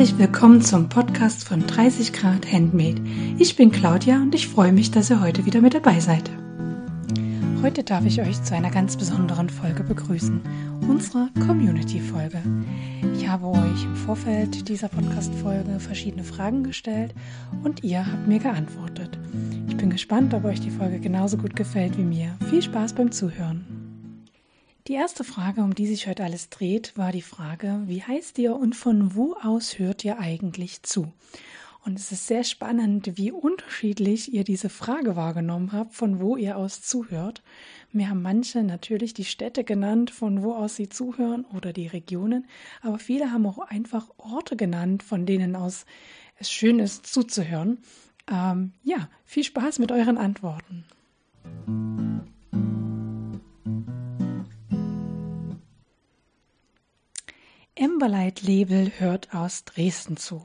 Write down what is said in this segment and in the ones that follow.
Herzlich willkommen zum Podcast von 30 Grad Handmade. Ich bin Claudia und ich freue mich, dass ihr heute wieder mit dabei seid. Heute darf ich euch zu einer ganz besonderen Folge begrüßen, unserer Community-Folge. Ich habe euch im Vorfeld dieser Podcast-Folge verschiedene Fragen gestellt und ihr habt mir geantwortet. Ich bin gespannt, ob euch die Folge genauso gut gefällt wie mir. Viel Spaß beim Zuhören. Die erste Frage, um die sich heute alles dreht, war die Frage, wie heißt ihr und von wo aus hört ihr eigentlich zu? Und es ist sehr spannend, wie unterschiedlich ihr diese Frage wahrgenommen habt, von wo ihr aus zuhört. Mir haben manche natürlich die Städte genannt, von wo aus sie zuhören oder die Regionen, aber viele haben auch einfach Orte genannt, von denen aus es schön ist zuzuhören. Ähm, ja, viel Spaß mit euren Antworten. Emberlight Label hört aus Dresden zu.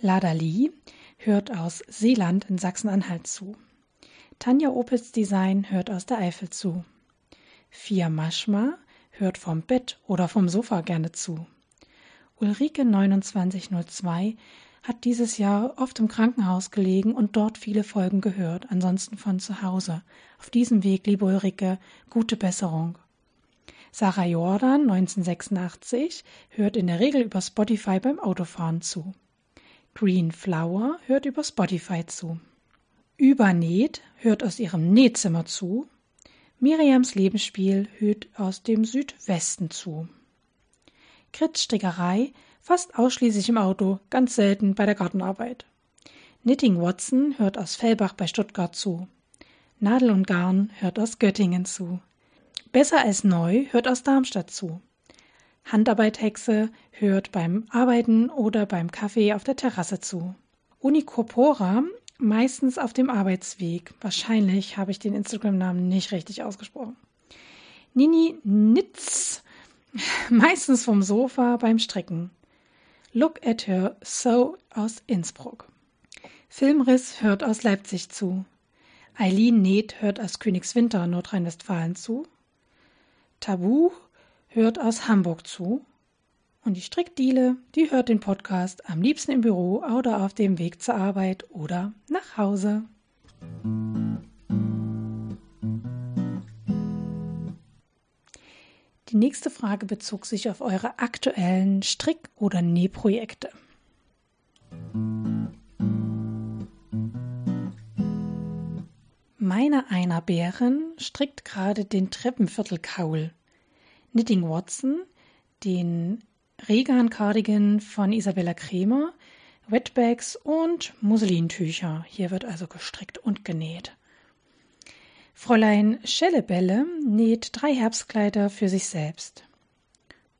Lada Lee hört aus Seeland in Sachsen-Anhalt zu. Tanja Opitz Design hört aus der Eifel zu. Fia Maschma hört vom Bett oder vom Sofa gerne zu. Ulrike 2902 hat dieses Jahr oft im Krankenhaus gelegen und dort viele Folgen gehört, ansonsten von zu Hause. Auf diesem Weg, liebe Ulrike, gute Besserung. Sarah Jordan, 1986, hört in der Regel über Spotify beim Autofahren zu. Green Flower hört über Spotify zu. Übernäht hört aus ihrem Nähzimmer zu. Miriams Lebensspiel hört aus dem Südwesten zu. Kritzstrickerei fast ausschließlich im Auto, ganz selten bei der Gartenarbeit. Knitting Watson hört aus Fellbach bei Stuttgart zu. Nadel und Garn hört aus Göttingen zu. Besser als neu hört aus Darmstadt zu. Handarbeit-Hexe hört beim Arbeiten oder beim Kaffee auf der Terrasse zu. Unicorpora meistens auf dem Arbeitsweg. Wahrscheinlich habe ich den Instagram-Namen nicht richtig ausgesprochen. Nini Nitz meistens vom Sofa beim Stricken. Look at her so aus Innsbruck. Filmriss hört aus Leipzig zu. Eileen Näht hört aus Königswinter, Nordrhein-Westfalen zu. Tabu hört aus Hamburg zu. Und die Strickdiele, die hört den Podcast am liebsten im Büro oder auf dem Weg zur Arbeit oder nach Hause. Die nächste Frage bezog sich auf eure aktuellen Strick- oder Nähprojekte. Meine einer Bären strickt gerade den Treppenviertelkaul. Knitting Watson, den Regan Cardigan von Isabella Kremer, Wetbags und Muslintücher. Hier wird also gestrickt und genäht. Fräulein Schellebelle näht drei Herbstkleider für sich selbst.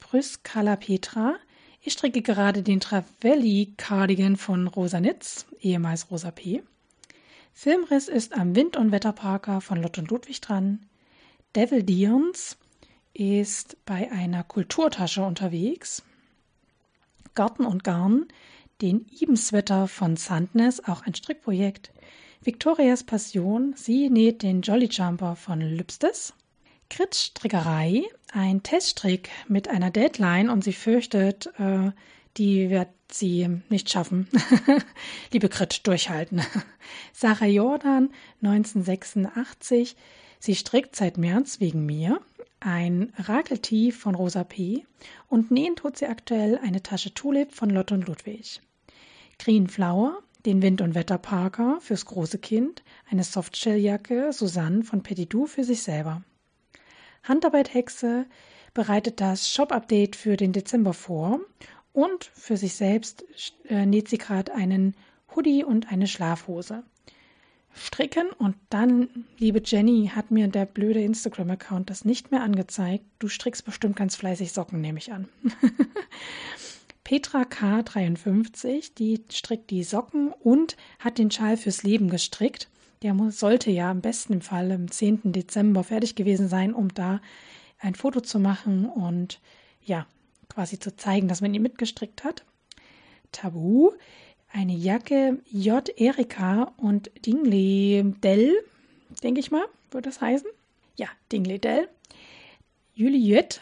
Brüss Petra, ich stricke gerade den Travelli Cardigan von Rosa Nitz, ehemals Rosa P. Filmriss ist am Wind- und Wetterparker von Lott und Ludwig dran. Devil Dions ist bei einer Kulturtasche unterwegs. Garten und Garn, den Ibenswetter von Sandnes, auch ein Strickprojekt. Victorias Passion, sie näht den Jolly Jumper von Lübstes. Kritz Strickerei, ein Teststrick mit einer Deadline und sie fürchtet, äh, die wird sie nicht schaffen. Liebe Krit, durchhalten. Sarah Jordan, 1986. Sie strickt seit März wegen mir ein Rakeltee von Rosa P. und nähen tut sie aktuell eine Tasche Tulip von Lott und Ludwig. Green Flower, den Wind- und Wetterparker fürs große Kind, eine Softshelljacke Susanne von Petit Doux für sich selber. Handarbeit Hexe bereitet das Shop-Update für den Dezember vor und für sich selbst äh, näht sie gerade einen Hoodie und eine Schlafhose. Stricken und dann, liebe Jenny, hat mir der blöde Instagram-Account das nicht mehr angezeigt. Du strickst bestimmt ganz fleißig Socken, nehme ich an. Petra K53, die strickt die Socken und hat den Schal fürs Leben gestrickt. Der sollte ja im besten Fall am 10. Dezember fertig gewesen sein, um da ein Foto zu machen und ja, quasi zu zeigen, dass man ihn mitgestrickt hat. Tabu, eine Jacke J. Erika und Dingley Dell, denke ich mal, würde das heißen. Ja, Dingley Dell. Juliette,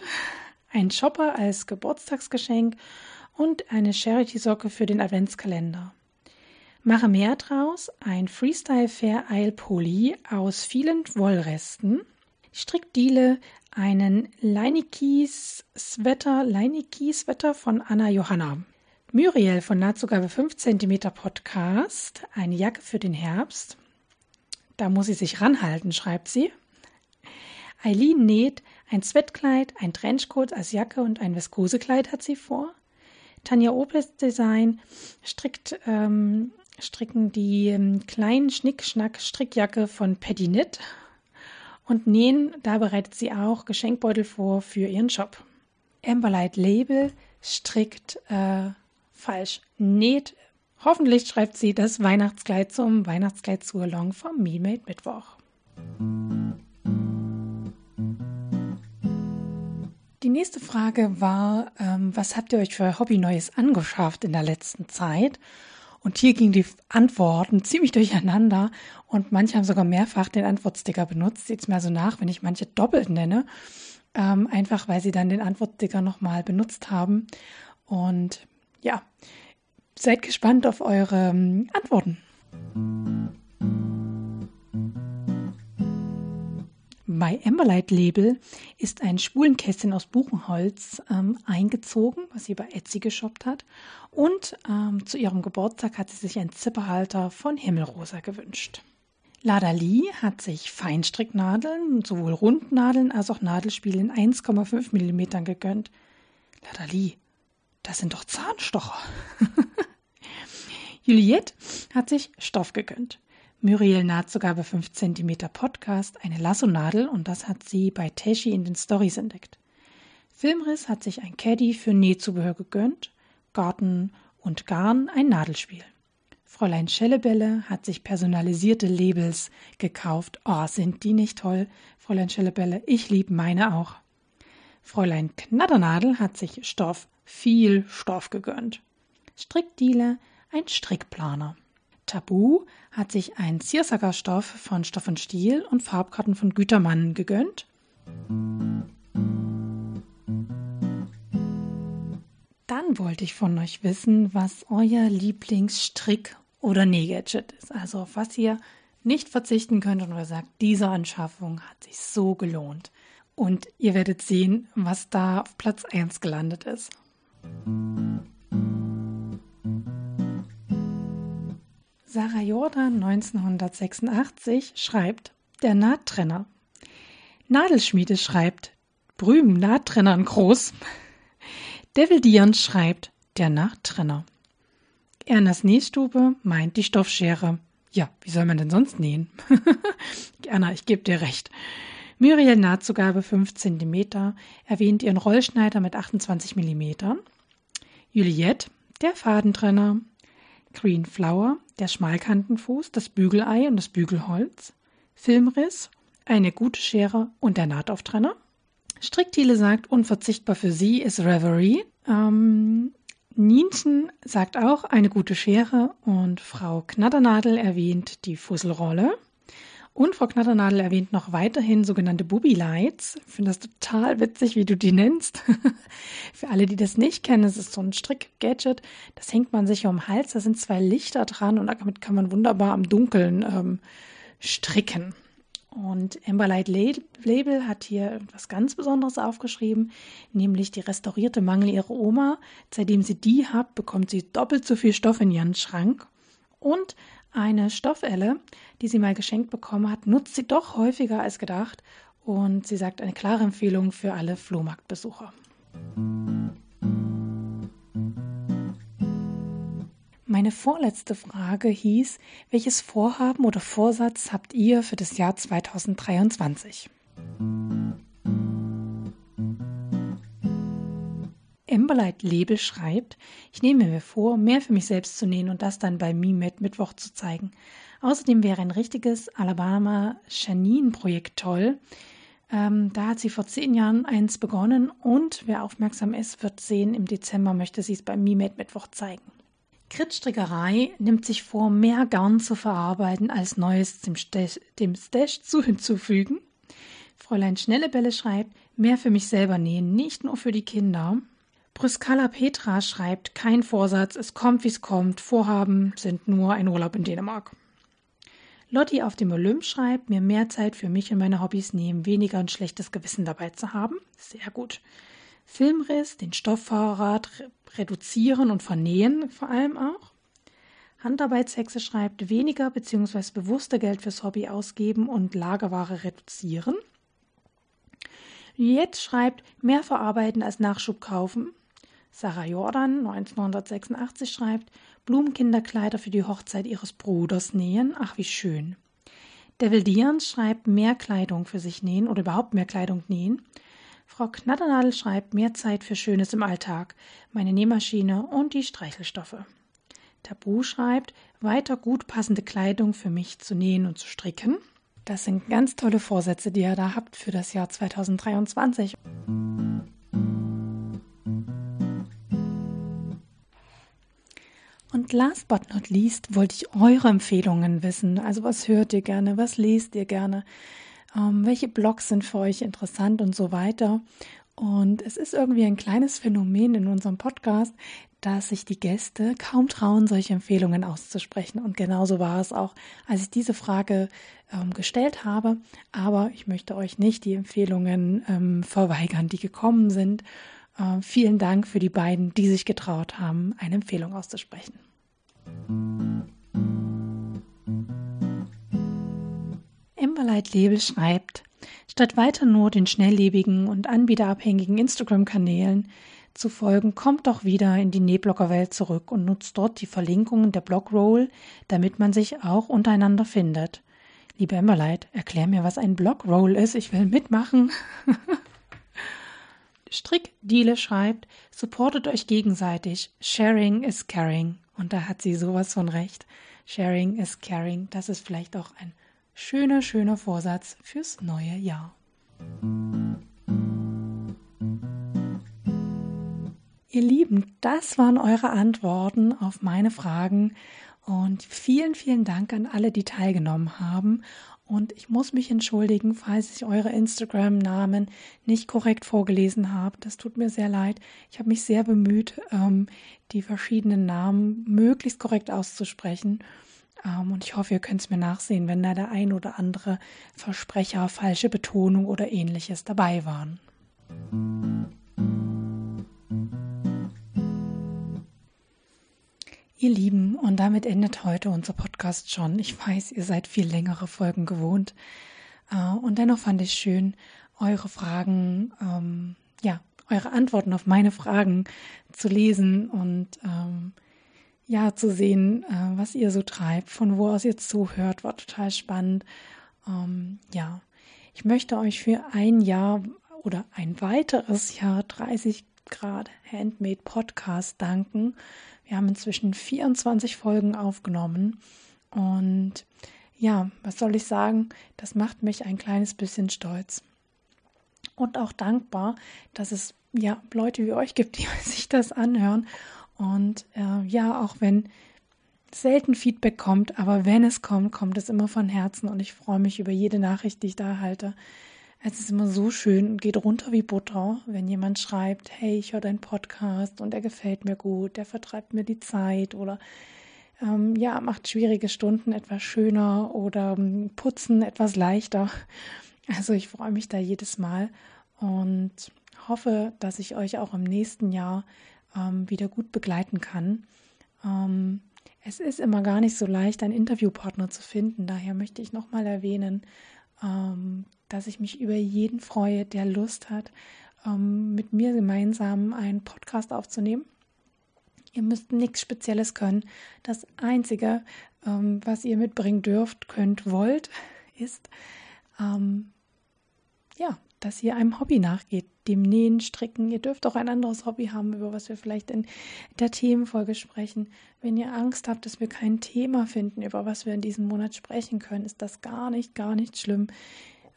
ein Shopper als Geburtstagsgeschenk und eine Charity-Socke für den Adventskalender. Mache mehr draus, ein Freestyle Fair Isle Poly aus vielen Wollresten. Strickdiele, einen Leinikis Sweater, Leiniki Sweater von Anna Johanna. Muriel von Nahtzugabe 5 cm Podcast, eine Jacke für den Herbst. Da muss sie sich ranhalten, schreibt sie. Eileen näht ein Sweatkleid, ein Trenchcoat als Jacke und ein Viskosekleid hat sie vor. Tanja Opels Design strickt, ähm, stricken die ähm, kleinen Schnick-Schnack-Strickjacke von Patty Knit und nähen, da bereitet sie auch Geschenkbeutel vor für ihren Shop. Amberlight Label strickt äh, falsch. Näht, hoffentlich schreibt sie das Weihnachtskleid zum Weihnachtskleid zur Long vom Me Made Mittwoch. Die nächste Frage war, ähm, was habt ihr euch für Hobby Neues angeschafft in der letzten Zeit? Und hier gingen die Antworten ziemlich durcheinander und manche haben sogar mehrfach den Antwortsticker benutzt. Sieht es mir so nach, wenn ich manche doppelt nenne, ähm, einfach weil sie dann den Antwortsticker nochmal benutzt haben. Und ja, seid gespannt auf eure ähm, Antworten. Bei Amberlight Label ist ein Spulenkästchen aus Buchenholz ähm, eingezogen, was sie bei Etsy geshoppt hat. Und ähm, zu ihrem Geburtstag hat sie sich einen Zipperhalter von Himmelrosa gewünscht. Lada Lee hat sich Feinstricknadeln, sowohl Rundnadeln als auch Nadelspiele in 1,5 mm gegönnt. Lada Lee, das sind doch Zahnstocher. Juliette hat sich Stoff gegönnt. Muriel naht sogar bei 5 cm Podcast eine Lasso-Nadel und das hat sie bei Teshi in den Stories entdeckt. Filmriss hat sich ein Caddy für Nähzubehör gegönnt, Garten und Garn ein Nadelspiel. Fräulein Schellebelle hat sich personalisierte Labels gekauft. Oh, sind die nicht toll, Fräulein Schellebelle? Ich liebe meine auch. Fräulein Knatternadel hat sich Stoff viel Stoff gegönnt. Strickdiele, ein Strickplaner. Tabu hat sich ein Ziersacker Stoff von Stoff und Stiel und Farbkarten von Gütermann gegönnt. Dann wollte ich von euch wissen, was euer Lieblingsstrick- oder Nähgadget ist. Also auf was ihr nicht verzichten könnt und ihr sagt, diese Anschaffung hat sich so gelohnt. Und ihr werdet sehen, was da auf Platz 1 gelandet ist. Sarah Jordan 1986 schreibt Der Nahttrenner. Nadelschmiede schreibt Brüm Nahttrennern groß. Devil Dion schreibt Der Nahttrenner. Ernas Nähstube meint die Stoffschere. Ja, wie soll man denn sonst nähen? Erna, ich gebe dir recht. Muriel Nahtzugabe 5 cm erwähnt ihren Rollschneider mit 28 mm. Juliette, der Fadentrenner. Green Flower, der Schmalkantenfuß, das Bügelei und das Bügelholz. Filmriss, eine gute Schere und der Nahtauftrenner. Stricktiele sagt, unverzichtbar für sie ist Reverie. Ähm, Nienchen sagt auch eine gute Schere und Frau Knatternadel erwähnt die Fusselrolle. Und Frau Knatternadel erwähnt noch weiterhin sogenannte Booby Lights. Ich finde das total witzig, wie du die nennst. Für alle, die das nicht kennen, es ist so ein Strick-Gadget. Das hängt man sich um den Hals. Da sind zwei Lichter dran und damit kann man wunderbar am Dunkeln ähm, stricken. Und Amberlight Label hat hier etwas ganz Besonderes aufgeschrieben, nämlich die restaurierte Mangel ihrer Oma. Seitdem sie die hat, bekommt sie doppelt so viel Stoff in ihren Schrank. Und eine Stoffelle, die sie mal geschenkt bekommen hat, nutzt sie doch häufiger als gedacht und sie sagt eine klare Empfehlung für alle Flohmarktbesucher. Meine vorletzte Frage hieß, welches Vorhaben oder Vorsatz habt ihr für das Jahr 2023? Amberlight Label schreibt, ich nehme mir vor, mehr für mich selbst zu nähen und das dann bei MeMed Mittwoch zu zeigen. Außerdem wäre ein richtiges Alabama Janine-Projekt toll. Ähm, da hat sie vor zehn Jahren eins begonnen und wer aufmerksam ist, wird sehen, im Dezember möchte sie es bei MeMed Mittwoch zeigen. Kritstrickerei nimmt sich vor, mehr Garn zu verarbeiten, als Neues dem Stash, dem Stash zu hinzufügen. Fräulein Schnellebelle schreibt, mehr für mich selber nähen, nicht nur für die Kinder. Brüskala Petra schreibt, kein Vorsatz, es kommt, wie es kommt, Vorhaben sind nur ein Urlaub in Dänemark. Lotti auf dem Olymp schreibt, mir mehr Zeit für mich und meine Hobbys nehmen, weniger ein schlechtes Gewissen dabei zu haben. Sehr gut. Filmriss, den Stoffvorrat reduzieren und vernähen vor allem auch. Handarbeitshexe schreibt, weniger bzw. bewusster Geld fürs Hobby ausgeben und Lagerware reduzieren. Jetzt schreibt, mehr verarbeiten als Nachschub kaufen. Sarah Jordan 1986 schreibt, Blumenkinderkleider für die Hochzeit ihres Bruders nähen. Ach, wie schön. Devil Dian schreibt, mehr Kleidung für sich nähen oder überhaupt mehr Kleidung nähen. Frau Knatternadel schreibt, mehr Zeit für Schönes im Alltag, meine Nähmaschine und die Streichelstoffe. Tabu schreibt, weiter gut passende Kleidung für mich zu nähen und zu stricken. Das sind ganz tolle Vorsätze, die ihr da habt für das Jahr 2023. Last but not least wollte ich eure Empfehlungen wissen. Also was hört ihr gerne, was lest ihr gerne, ähm, welche Blogs sind für euch interessant und so weiter. Und es ist irgendwie ein kleines Phänomen in unserem Podcast, dass sich die Gäste kaum trauen, solche Empfehlungen auszusprechen. Und genauso war es auch, als ich diese Frage ähm, gestellt habe. Aber ich möchte euch nicht die Empfehlungen ähm, verweigern, die gekommen sind. Äh, vielen Dank für die beiden, die sich getraut haben, eine Empfehlung auszusprechen. Emberlight Label schreibt, statt weiter nur den schnelllebigen und anbieterabhängigen Instagram-Kanälen zu folgen, kommt doch wieder in die Nähblogger-Welt zurück und nutzt dort die Verlinkungen der Blogroll, damit man sich auch untereinander findet. Liebe Emberlight, erklär mir, was ein Blogroll ist. Ich will mitmachen. Strickdiele schreibt, supportet euch gegenseitig. Sharing is caring. Und da hat sie sowas von recht. Sharing is caring. Das ist vielleicht auch ein schöner, schöner Vorsatz fürs neue Jahr. Ihr Lieben, das waren eure Antworten auf meine Fragen und vielen, vielen Dank an alle, die teilgenommen haben. Und ich muss mich entschuldigen, falls ich eure Instagram-Namen nicht korrekt vorgelesen habe. Das tut mir sehr leid. Ich habe mich sehr bemüht, ähm, die verschiedenen Namen möglichst korrekt auszusprechen. Ähm, und ich hoffe, ihr könnt es mir nachsehen, wenn da der ein oder andere Versprecher, falsche Betonung oder ähnliches dabei waren. Ihr Lieben, und damit endet heute unser Podcast schon. Ich weiß, ihr seid viel längere Folgen gewohnt. Äh, und dennoch fand ich schön, eure Fragen, ähm, ja, eure Antworten auf meine Fragen zu lesen und ähm, ja, zu sehen, äh, was ihr so treibt, von wo aus ihr zuhört, war total spannend. Ähm, ja, ich möchte euch für ein Jahr oder ein weiteres Jahr 30 Grad Handmade Podcast danken. Wir haben inzwischen 24 Folgen aufgenommen und ja, was soll ich sagen? Das macht mich ein kleines bisschen stolz und auch dankbar, dass es ja Leute wie euch gibt, die sich das anhören und äh, ja, auch wenn selten Feedback kommt, aber wenn es kommt, kommt es immer von Herzen und ich freue mich über jede Nachricht, die ich da erhalte. Es ist immer so schön und geht runter wie Butter, wenn jemand schreibt, hey, ich höre deinen Podcast und er gefällt mir gut, der vertreibt mir die Zeit oder ähm, ja, macht schwierige Stunden etwas schöner oder ähm, putzen etwas leichter. Also ich freue mich da jedes Mal und hoffe, dass ich euch auch im nächsten Jahr ähm, wieder gut begleiten kann. Ähm, es ist immer gar nicht so leicht, einen Interviewpartner zu finden. Daher möchte ich nochmal erwähnen, dass ich mich über jeden freue, der Lust hat, ähm, mit mir gemeinsam einen Podcast aufzunehmen. Ihr müsst nichts Spezielles können. Das Einzige, ähm, was ihr mitbringen dürft, könnt, wollt, ist, ähm, ja, dass ihr einem Hobby nachgeht, dem Nähen, Stricken. Ihr dürft auch ein anderes Hobby haben, über was wir vielleicht in der Themenfolge sprechen. Wenn ihr Angst habt, dass wir kein Thema finden, über was wir in diesem Monat sprechen können, ist das gar nicht, gar nicht schlimm.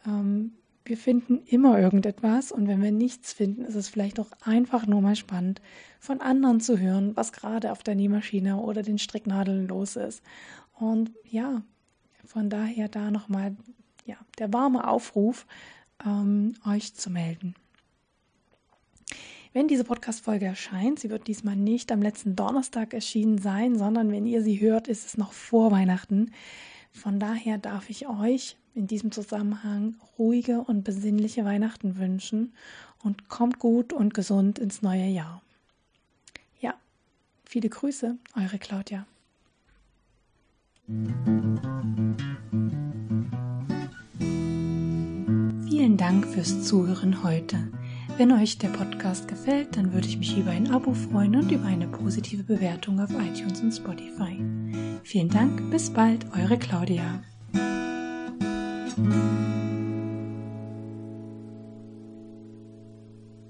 Ähm, wir finden immer irgendetwas und wenn wir nichts finden, ist es vielleicht auch einfach nur mal spannend, von anderen zu hören, was gerade auf der Nähmaschine oder den Stricknadeln los ist. Und ja, von daher da nochmal ja, der warme Aufruf, ähm, euch zu melden. Wenn diese Podcast-Folge erscheint, sie wird diesmal nicht am letzten Donnerstag erschienen sein, sondern wenn ihr sie hört, ist es noch vor Weihnachten. Von daher darf ich euch in diesem Zusammenhang ruhige und besinnliche Weihnachten wünschen und kommt gut und gesund ins neue Jahr. Ja, viele Grüße, eure Claudia. Vielen Dank fürs Zuhören heute. Wenn euch der Podcast gefällt, dann würde ich mich über ein Abo freuen und über eine positive Bewertung auf iTunes und Spotify. Vielen Dank, bis bald, eure Claudia.